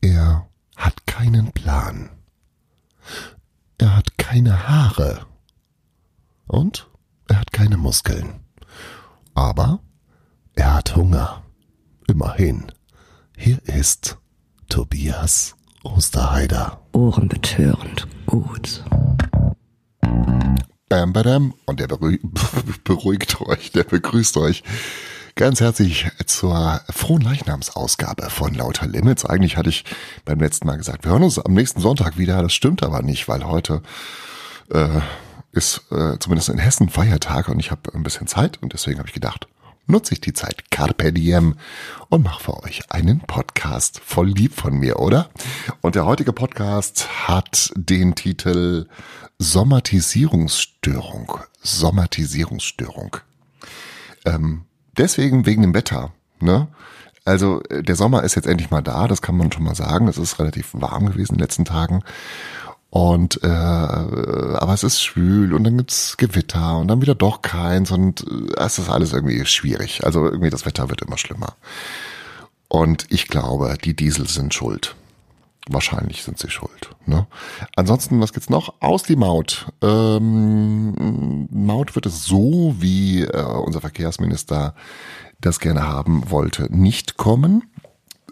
Er hat keinen Plan. Er hat keine Haare. Und er hat keine Muskeln. Aber er hat Hunger. Immerhin. Hier ist Tobias Osterheider. Ohrenbetörend gut. Bam, badam. Und der beruhigt, beruhigt euch, der begrüßt euch ganz herzlich zur frohen Leichnamsausgabe von Lauter Limits. Eigentlich hatte ich beim letzten Mal gesagt, wir hören uns am nächsten Sonntag wieder. Das stimmt aber nicht, weil heute äh, ist äh, zumindest in Hessen Feiertag und ich habe ein bisschen Zeit und deswegen habe ich gedacht, nutze ich die Zeit Carpe Diem und mache für euch einen Podcast. Voll lieb von mir, oder? Und der heutige Podcast hat den Titel Somatisierungsstörung. Somatisierungsstörung. Ähm, deswegen wegen dem Wetter. Ne? Also äh, der Sommer ist jetzt endlich mal da, das kann man schon mal sagen. Es ist relativ warm gewesen in den letzten Tagen. Und äh, aber es ist schwül und dann gibt's Gewitter und dann wieder doch keins und äh, es ist alles irgendwie schwierig. Also irgendwie das Wetter wird immer schlimmer. Und ich glaube, die Diesel sind schuld. Wahrscheinlich sind sie schuld. Ne? Ansonsten, was gibt's noch? Aus die Maut. Ähm, Maut wird es so, wie äh, unser Verkehrsminister das gerne haben wollte, nicht kommen.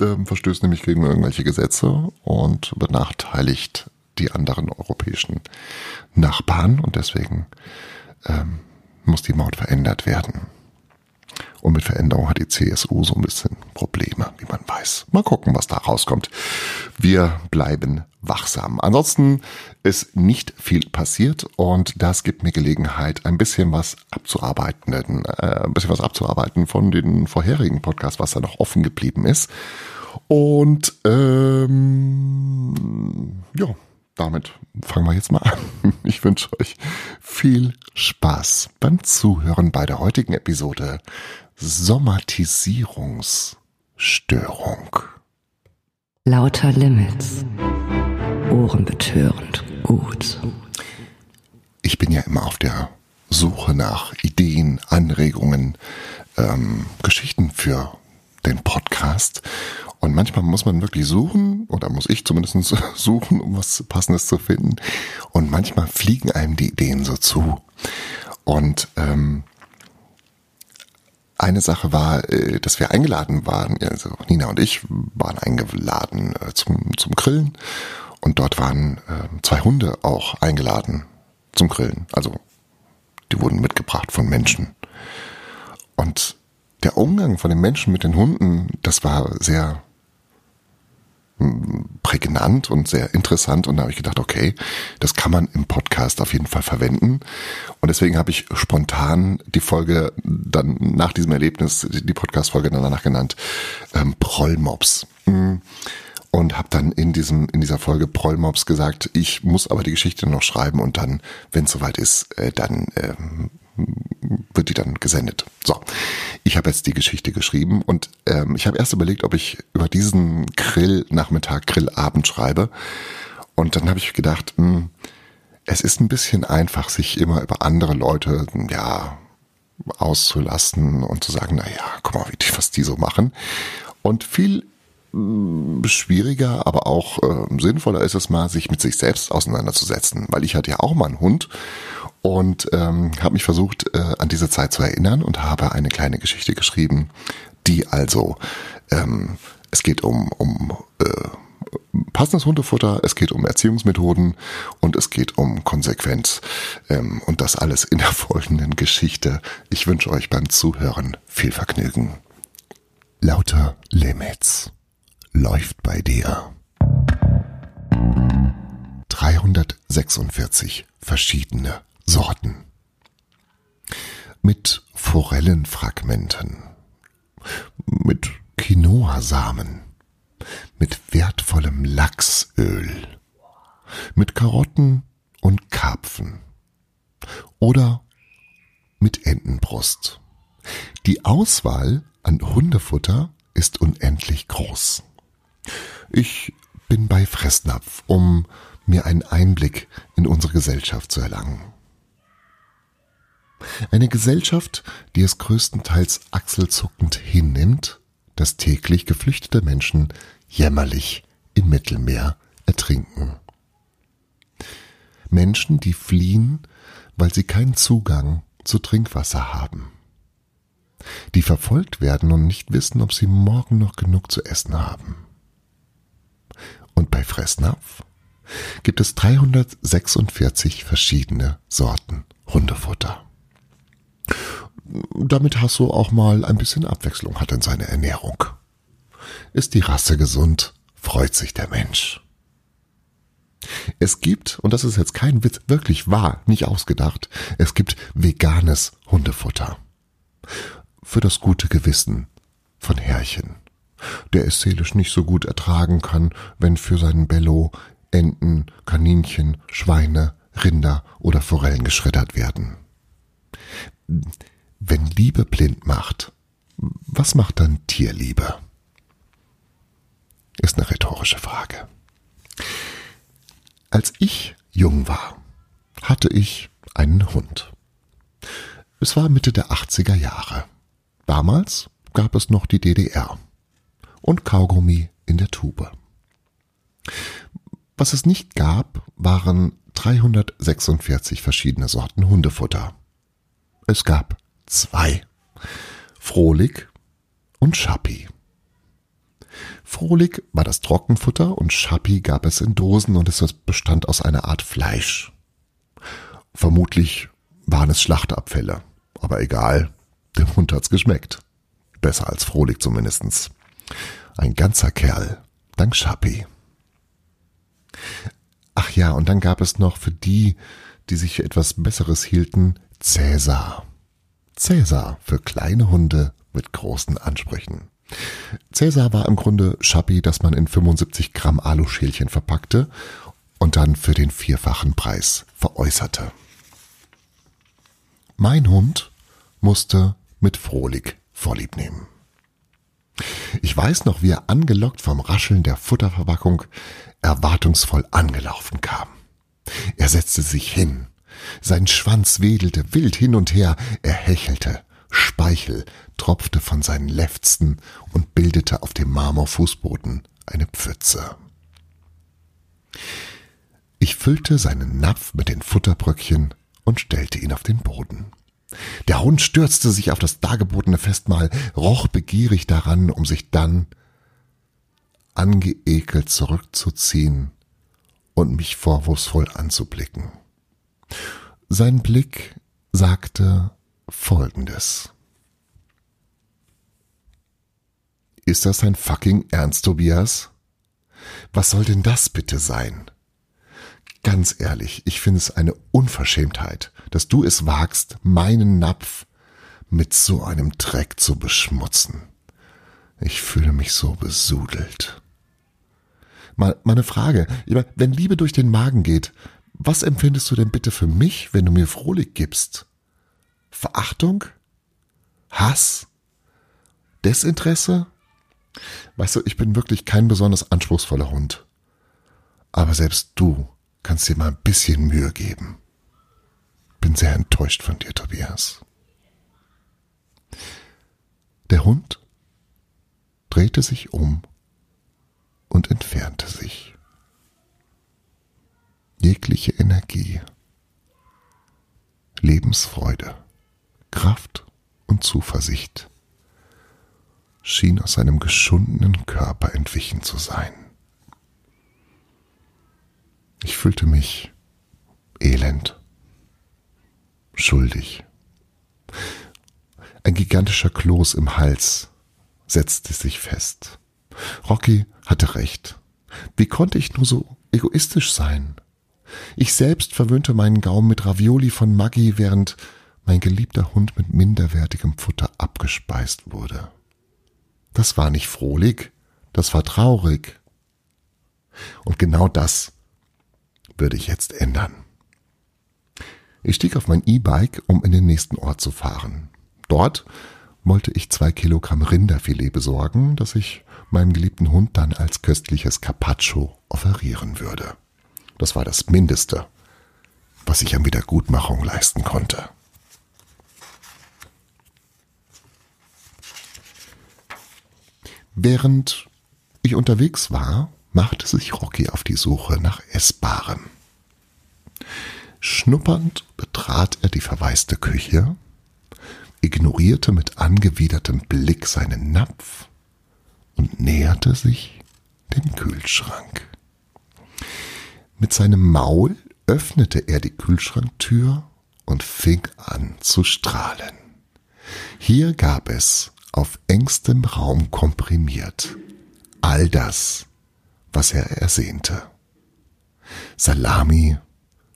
Ähm, verstößt nämlich gegen irgendwelche Gesetze und benachteiligt die anderen europäischen Nachbarn und deswegen ähm, muss die Maut verändert werden. Und mit Veränderung hat die CSU so ein bisschen Probleme, wie man weiß. Mal gucken, was da rauskommt. Wir bleiben wachsam. Ansonsten ist nicht viel passiert und das gibt mir Gelegenheit, ein bisschen was abzuarbeiten, äh, ein bisschen was abzuarbeiten von den vorherigen Podcasts, was da noch offen geblieben ist. Und ähm, ja, damit fangen wir jetzt mal an. Ich wünsche euch viel Spaß beim Zuhören bei der heutigen Episode Somatisierungsstörung. Lauter Limits. Ohrenbetörend gut. Ich bin ja immer auf der Suche nach Ideen, Anregungen, ähm, Geschichten für den Podcast. Und manchmal muss man wirklich suchen, oder muss ich zumindest suchen, um was Passendes zu finden. Und manchmal fliegen einem die Ideen so zu. Und ähm, eine Sache war, äh, dass wir eingeladen waren, also Nina und ich waren eingeladen äh, zum, zum Grillen. Und dort waren äh, zwei Hunde auch eingeladen zum Grillen. Also die wurden mitgebracht von Menschen. Und der Umgang von den Menschen mit den Hunden, das war sehr prägnant und sehr interessant. Und da habe ich gedacht, okay, das kann man im Podcast auf jeden Fall verwenden. Und deswegen habe ich spontan die Folge dann nach diesem Erlebnis, die Podcast-Folge danach genannt, ähm, Prollmops. Mm. und habe dann in diesem in dieser Folge Prollmops gesagt, ich muss aber die Geschichte noch schreiben und dann, wenn es soweit ist, äh, dann ähm, wird die dann gesendet. So, ich habe jetzt die Geschichte geschrieben und ähm, ich habe erst überlegt, ob ich über diesen Grill-Nachmittag, Grillabend schreibe. Und dann habe ich gedacht, mh, hm, es ist ein bisschen einfach, sich immer über andere Leute, ja, auszulassen und zu sagen, na ja, guck mal, wie die, was die so machen. Und viel schwieriger, aber auch äh, sinnvoller ist es mal, sich mit sich selbst auseinanderzusetzen, weil ich hatte ja auch mal einen Hund und ähm, habe mich versucht, äh, an diese Zeit zu erinnern und habe eine kleine Geschichte geschrieben, die also, ähm, es geht um, um äh, passendes Hundefutter, es geht um Erziehungsmethoden und es geht um Konsequenz ähm, und das alles in der folgenden Geschichte. Ich wünsche euch beim Zuhören viel Vergnügen. Lauter Limits läuft bei dir. 346 verschiedene Sorten. Mit Forellenfragmenten, mit Quinoa-Samen, mit wertvollem Lachsöl, mit Karotten und Karpfen oder mit Entenbrust. Die Auswahl an Hundefutter ist unendlich groß. Ich bin bei Fressnapf, um mir einen Einblick in unsere Gesellschaft zu erlangen. Eine Gesellschaft, die es größtenteils achselzuckend hinnimmt, dass täglich geflüchtete Menschen jämmerlich im Mittelmeer ertrinken. Menschen, die fliehen, weil sie keinen Zugang zu Trinkwasser haben. Die verfolgt werden und nicht wissen, ob sie morgen noch genug zu essen haben. Und bei Fressnapf gibt es 346 verschiedene Sorten Hundefutter. Damit Hasso auch mal ein bisschen Abwechslung hat in seiner Ernährung. Ist die Rasse gesund, freut sich der Mensch. Es gibt, und das ist jetzt kein Witz, wirklich wahr, nicht ausgedacht, es gibt veganes Hundefutter. Für das gute Gewissen von Herrchen, der es seelisch nicht so gut ertragen kann, wenn für seinen Bello Enten, Kaninchen, Schweine, Rinder oder Forellen geschreddert werden. Wenn Liebe blind macht, was macht dann Tierliebe? Ist eine rhetorische Frage. Als ich jung war, hatte ich einen Hund. Es war Mitte der 80er Jahre. Damals gab es noch die DDR und Kaugummi in der Tube. Was es nicht gab, waren 346 verschiedene Sorten Hundefutter. Es gab zwei. Frohlig und Schappi. Frohlig war das Trockenfutter und Schappi gab es in Dosen und es bestand aus einer Art Fleisch. Vermutlich waren es Schlachtabfälle, aber egal, dem Hund hat's geschmeckt. Besser als Frohlig zumindestens. Ein ganzer Kerl, dank Schappi. Ach ja, und dann gab es noch für die, die sich für etwas Besseres hielten, Cäsar. Cäsar für kleine Hunde mit großen Ansprüchen. Cäsar war im Grunde Schappi, das man in 75 Gramm Aluschälchen verpackte und dann für den vierfachen Preis veräußerte. Mein Hund musste mit Frohlig Vorlieb nehmen. Ich weiß noch, wie er angelockt vom Rascheln der Futterverpackung erwartungsvoll angelaufen kam. Er setzte sich hin, sein Schwanz wedelte wild hin und her, er hechelte, Speichel tropfte von seinen Lefzen und bildete auf dem Marmorfußboden eine Pfütze. Ich füllte seinen Napf mit den Futterbröckchen und stellte ihn auf den Boden. Der Hund stürzte sich auf das dargebotene Festmahl, roch begierig daran, um sich dann angeekelt zurückzuziehen und mich vorwurfsvoll anzublicken. Sein Blick sagte Folgendes. Ist das dein fucking Ernst, Tobias? Was soll denn das bitte sein? Ganz ehrlich, ich finde es eine Unverschämtheit, dass du es wagst, meinen Napf mit so einem Dreck zu beschmutzen. Ich fühle mich so besudelt. Mal, mal eine Frage. Wenn Liebe durch den Magen geht, was empfindest du denn bitte für mich, wenn du mir Frohlich gibst? Verachtung? Hass? Desinteresse? Weißt du, ich bin wirklich kein besonders anspruchsvoller Hund. Aber selbst du kannst dir mal ein bisschen Mühe geben. Bin sehr enttäuscht von dir, Tobias. Der Hund drehte sich um und entfernte sich. Jegliche Energie, Lebensfreude, Kraft und Zuversicht schien aus seinem geschundenen Körper entwichen zu sein. Ich fühlte mich elend, schuldig. Ein gigantischer Kloß im Hals setzte sich fest. Rocky hatte recht. Wie konnte ich nur so egoistisch sein? Ich selbst verwöhnte meinen Gaumen mit Ravioli von Maggi, während mein geliebter Hund mit minderwertigem Futter abgespeist wurde. Das war nicht frohlich, das war traurig. Und genau das würde ich jetzt ändern. Ich stieg auf mein E-Bike, um in den nächsten Ort zu fahren. Dort wollte ich zwei Kilogramm Rinderfilet besorgen, das ich meinem geliebten Hund dann als köstliches Carpaccio offerieren würde. Das war das Mindeste, was ich an Wiedergutmachung leisten konnte. Während ich unterwegs war machte sich Rocky auf die Suche nach Essbarem. Schnuppernd betrat er die verwaiste Küche, ignorierte mit angewidertem Blick seinen Napf und näherte sich dem Kühlschrank. Mit seinem Maul öffnete er die Kühlschranktür und fing an zu strahlen. Hier gab es auf engstem Raum komprimiert all das, was er ersehnte. Salami,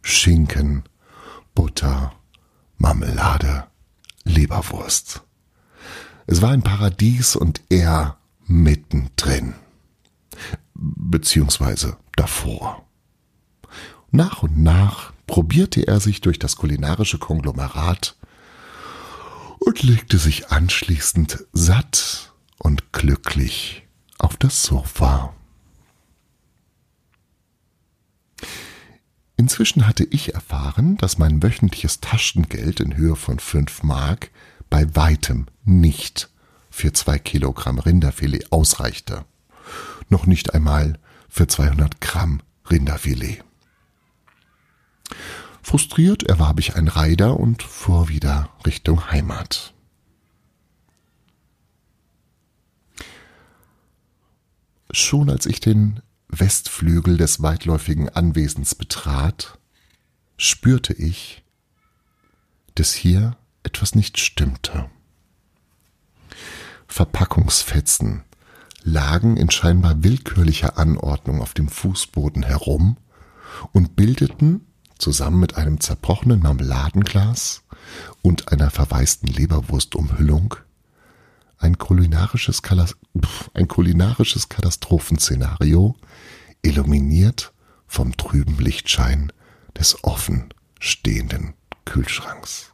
Schinken, Butter, Marmelade, Leberwurst. Es war ein Paradies und er mittendrin. Beziehungsweise davor. Nach und nach probierte er sich durch das kulinarische Konglomerat und legte sich anschließend satt und glücklich auf das Sofa. Inzwischen hatte ich erfahren, dass mein wöchentliches Taschengeld in Höhe von fünf Mark bei weitem nicht für zwei Kilogramm Rinderfilet ausreichte. Noch nicht einmal für 200 Gramm Rinderfilet. Frustriert erwarb ich ein Reiter und fuhr wieder Richtung Heimat. Schon als ich den Westflügel des weitläufigen Anwesens betrat, spürte ich, dass hier etwas nicht stimmte. Verpackungsfetzen lagen in scheinbar willkürlicher Anordnung auf dem Fußboden herum und bildeten zusammen mit einem zerbrochenen Marmeladenglas und einer verwaisten Leberwurstumhüllung ein kulinarisches, ein kulinarisches Katastrophenszenario, illuminiert vom trüben Lichtschein des offen stehenden Kühlschranks.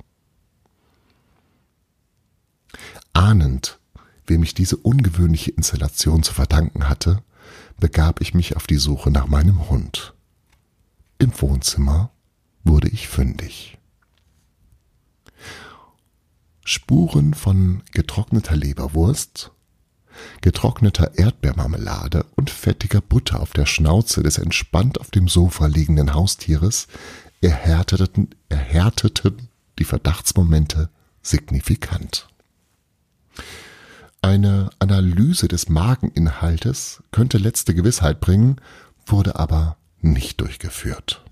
Ahnend, wem ich diese ungewöhnliche Installation zu verdanken hatte, begab ich mich auf die Suche nach meinem Hund. Im Wohnzimmer wurde ich fündig. Spuren von getrockneter Leberwurst, getrockneter Erdbeermarmelade und fettiger Butter auf der Schnauze des entspannt auf dem Sofa liegenden Haustieres erhärteten, erhärteten die Verdachtsmomente signifikant. Eine Analyse des Mageninhaltes könnte letzte Gewissheit bringen, wurde aber nicht durchgeführt.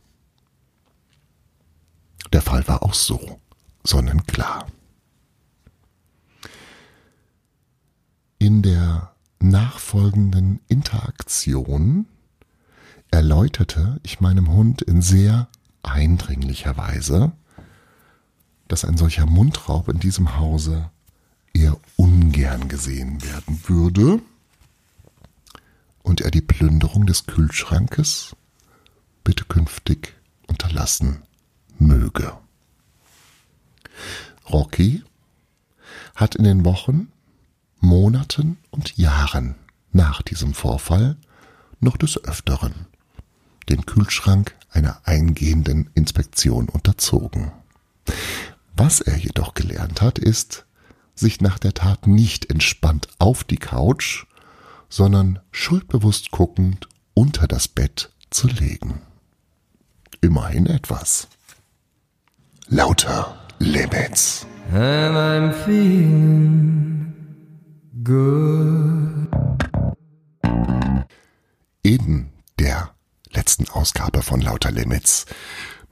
Der Fall war auch so sonnenklar. In der nachfolgenden Interaktion erläuterte ich meinem Hund in sehr eindringlicher Weise, dass ein solcher Mundraub in diesem Hause eher ungern gesehen werden würde und er die Plünderung des Kühlschrankes bitte künftig unterlassen möge. Rocky hat in den Wochen, Monaten und Jahren nach diesem Vorfall noch des Öfteren den Kühlschrank einer eingehenden Inspektion unterzogen. Was er jedoch gelernt hat, ist, sich nach der Tat nicht entspannt auf die Couch, sondern schuldbewusst guckend unter das Bett zu legen. Immerhin etwas. Lauter Limits. And I'm feeling good. In der letzten Ausgabe von Lauter Limits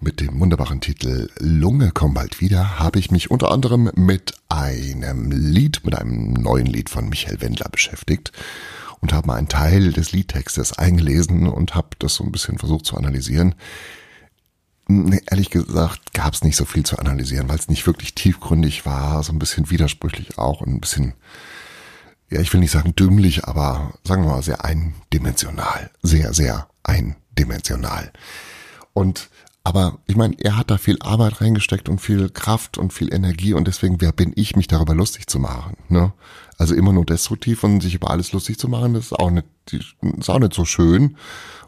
mit dem wunderbaren Titel Lunge komm bald wieder habe ich mich unter anderem mit einem Lied, mit einem neuen Lied von Michael Wendler beschäftigt und habe mal einen Teil des Liedtextes eingelesen und habe das so ein bisschen versucht zu analysieren. Ehrlich gesagt gab es nicht so viel zu analysieren, weil es nicht wirklich tiefgründig war, so ein bisschen widersprüchlich auch und ein bisschen, ja, ich will nicht sagen dümmlich, aber sagen wir mal sehr eindimensional. Sehr, sehr eindimensional. Und aber ich meine, er hat da viel Arbeit reingesteckt und viel Kraft und viel Energie und deswegen, wer bin ich, mich darüber lustig zu machen? Ne? Also immer nur destruktiv und sich über alles lustig zu machen, das ist auch nicht, ist auch nicht so schön.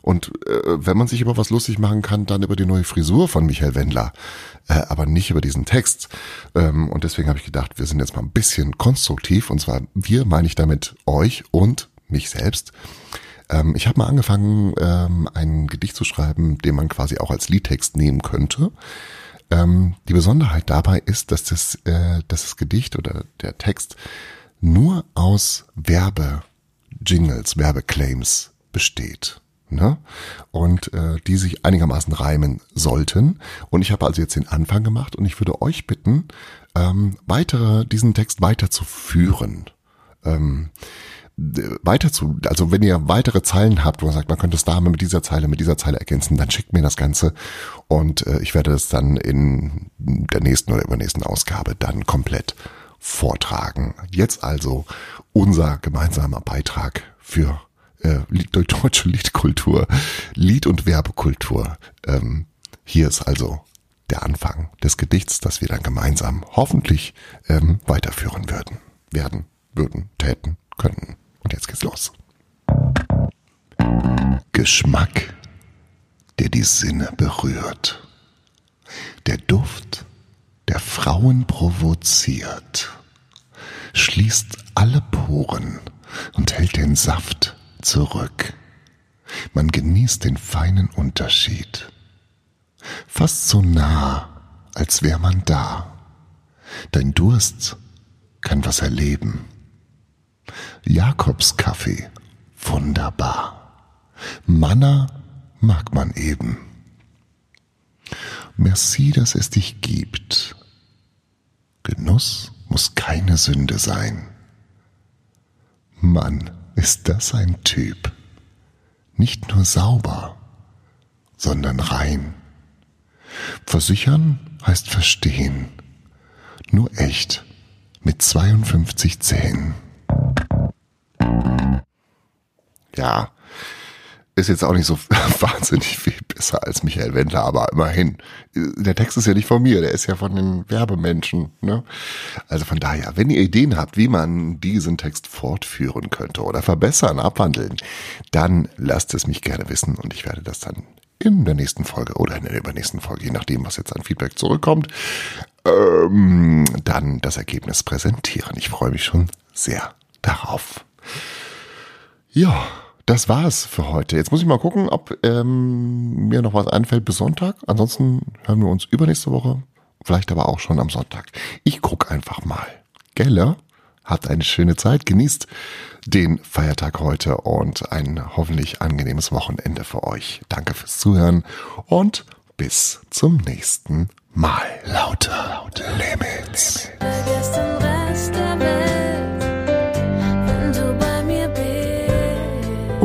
Und äh, wenn man sich über was lustig machen kann, dann über die neue Frisur von Michael Wendler, äh, aber nicht über diesen Text. Ähm, und deswegen habe ich gedacht, wir sind jetzt mal ein bisschen konstruktiv. Und zwar wir meine ich damit euch und mich selbst. Ähm, ich habe mal angefangen, ähm, ein Gedicht zu schreiben, den man quasi auch als Liedtext nehmen könnte. Ähm, die Besonderheit dabei ist, dass das, äh, dass das Gedicht oder der Text nur aus Werbe-Jingles, Werbeclaims besteht. Ne? Und äh, die sich einigermaßen reimen sollten. Und ich habe also jetzt den Anfang gemacht und ich würde euch bitten, ähm, weitere, diesen Text weiterzuführen. Ähm, weiter zu, also wenn ihr weitere Zeilen habt, wo man sagt, man könnte es da mit dieser Zeile, mit dieser Zeile ergänzen, dann schickt mir das Ganze und äh, ich werde es dann in der nächsten oder übernächsten Ausgabe dann komplett vortragen. Jetzt also unser gemeinsamer Beitrag für äh, deutsche Liedkultur, Lied- und Werbekultur. Ähm, hier ist also der Anfang des Gedichts, das wir dann gemeinsam hoffentlich ähm, weiterführen würden, werden, würden, täten, könnten. Und jetzt geht's los. Geschmack, der die Sinne berührt. Der Duft, der Frauen provoziert. Schließt alle Poren und hält den Saft zurück. Man genießt den feinen Unterschied. Fast so nah, als wär man da. Dein Durst kann was erleben Jakobskaffee, wunderbar. Manna mag man eben. Merci, dass es dich gibt. Genuss muss keine Sünde sein. Mann, ist das ein Typ. Nicht nur sauber, sondern rein. Versichern heißt verstehen. Nur echt mit 52 Zähnen. Ja, ist jetzt auch nicht so wahnsinnig viel besser als Michael Wendler, aber immerhin. Der Text ist ja nicht von mir, der ist ja von den Werbemenschen. Ne? Also von daher, wenn ihr Ideen habt, wie man diesen Text fortführen könnte oder verbessern, abwandeln, dann lasst es mich gerne wissen und ich werde das dann in der nächsten Folge oder in der übernächsten Folge, je nachdem, was jetzt an Feedback zurückkommt, ähm, dann das Ergebnis präsentieren. Ich freue mich schon sehr darauf. Ja, das war's für heute. Jetzt muss ich mal gucken, ob ähm, mir noch was einfällt bis Sonntag. Ansonsten hören wir uns übernächste Woche, vielleicht aber auch schon am Sonntag. Ich guck einfach mal. Gelle, habt eine schöne Zeit, genießt den Feiertag heute und ein hoffentlich angenehmes Wochenende für euch. Danke fürs Zuhören und bis zum nächsten Mal. Lauter, lauter Limits.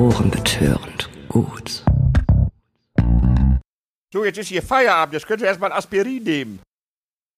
Ohrenbetörend gut. So, jetzt ist hier Feierabend. Jetzt könnt ihr erstmal Aspirin nehmen.